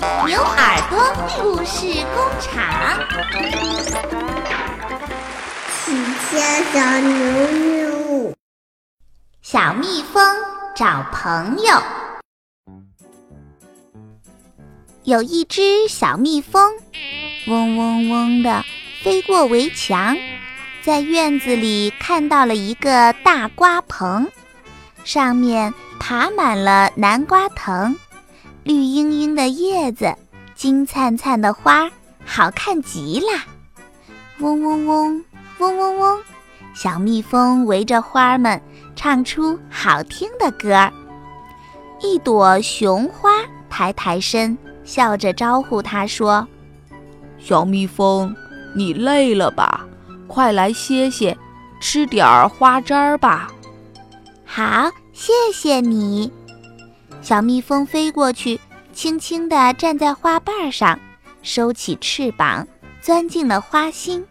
牛耳朵故事工厂。喜鹊小牛牛，小蜜蜂找朋友。有一只小蜜蜂，嗡嗡嗡的飞过围墙，在院子里看到了一个大瓜棚，上面爬满了南瓜藤。绿茵茵的叶子，金灿灿的花，好看极了。嗡嗡嗡，嗡嗡嗡，小蜜蜂围着花儿们唱出好听的歌儿。一朵雄花抬抬身，笑着招呼它说：“小蜜蜂，你累了吧？快来歇歇，吃点儿花汁儿吧。”好，谢谢你。小蜜蜂飞过去，轻轻地站在花瓣上，收起翅膀，钻进了花心。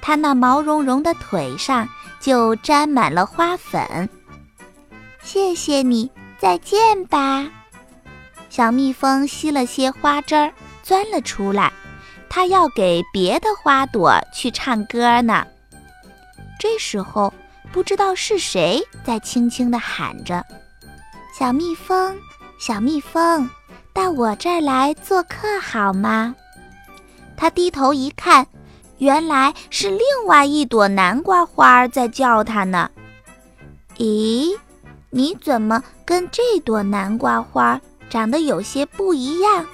它那毛茸茸的腿上就沾满了花粉。谢谢你，再见吧。小蜜蜂吸了些花汁儿，钻了出来。它要给别的花朵去唱歌呢。这时候，不知道是谁在轻轻地喊着。小蜜蜂，小蜜蜂，到我这儿来做客好吗？他低头一看，原来是另外一朵南瓜花在叫他呢。咦，你怎么跟这朵南瓜花长得有些不一样？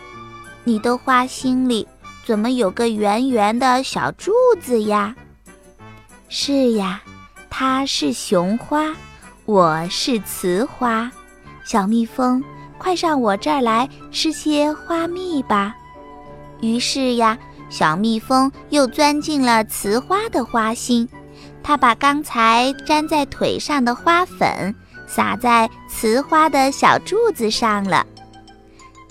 你的花心里怎么有个圆圆的小柱子呀？是呀，它是雄花，我是雌花。小蜜蜂，快上我这儿来吃些花蜜吧。于是呀，小蜜蜂又钻进了雌花的花心，它把刚才粘在腿上的花粉撒在雌花的小柱子上了。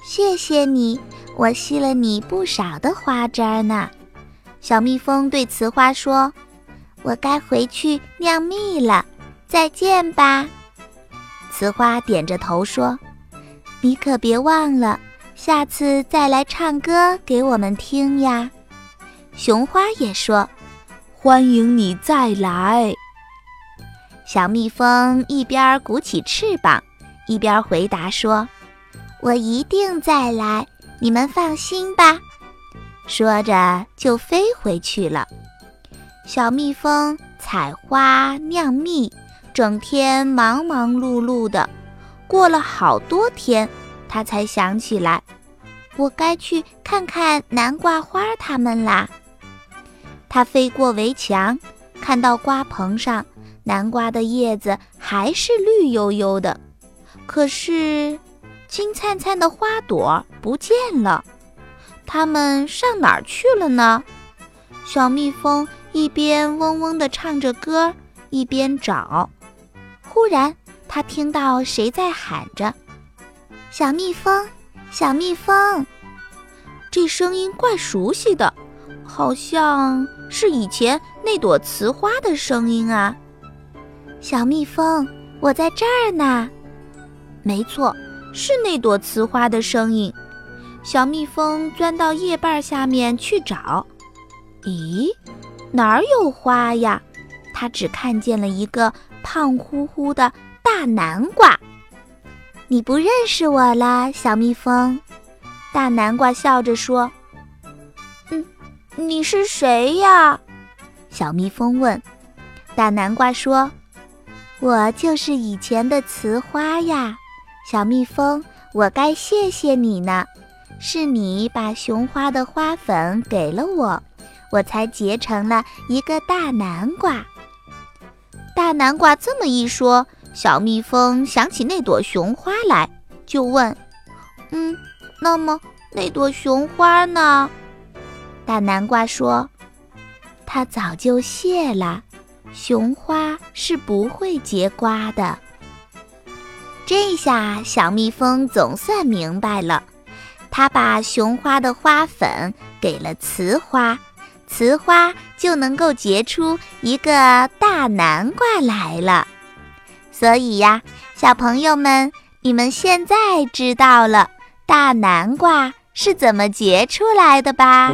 谢谢你，我吸了你不少的花汁儿呢。小蜜蜂对雌花说：“我该回去酿蜜了，再见吧。”雌花点着头说：“你可别忘了，下次再来唱歌给我们听呀。”雄花也说：“欢迎你再来。”小蜜蜂一边鼓起翅膀，一边回答说：“我一定再来，你们放心吧。”说着就飞回去了。小蜜蜂采花酿蜜。整天忙忙碌碌的，过了好多天，他才想起来，我该去看看南瓜花它们啦。他飞过围墙，看到瓜棚上南瓜的叶子还是绿油油的，可是金灿灿的花朵不见了，它们上哪儿去了呢？小蜜蜂一边嗡嗡地唱着歌，一边找。忽然，他听到谁在喊着：“小蜜蜂，小蜜蜂！”这声音怪熟悉的，好像是以前那朵雌花的声音啊！小蜜蜂，我在这儿呢。没错，是那朵雌花的声音。小蜜蜂钻到叶瓣下面去找，咦，哪儿有花呀？它只看见了一个。胖乎乎的大南瓜，你不认识我了，小蜜蜂。大南瓜笑着说：“嗯，你是谁呀？”小蜜蜂问。大南瓜说：“我就是以前的雌花呀，小蜜蜂，我该谢谢你呢。是你把雄花的花粉给了我，我才结成了一个大南瓜。”大南瓜这么一说，小蜜蜂想起那朵雄花来，就问：“嗯，那么那朵雄花呢？”大南瓜说：“它早就谢了，雄花是不会结瓜的。”这下小蜜蜂总算明白了，它把雄花的花粉给了雌花。雌花就能够结出一个大南瓜来了，所以呀，小朋友们，你们现在知道了，大南瓜是怎么结出来的吧。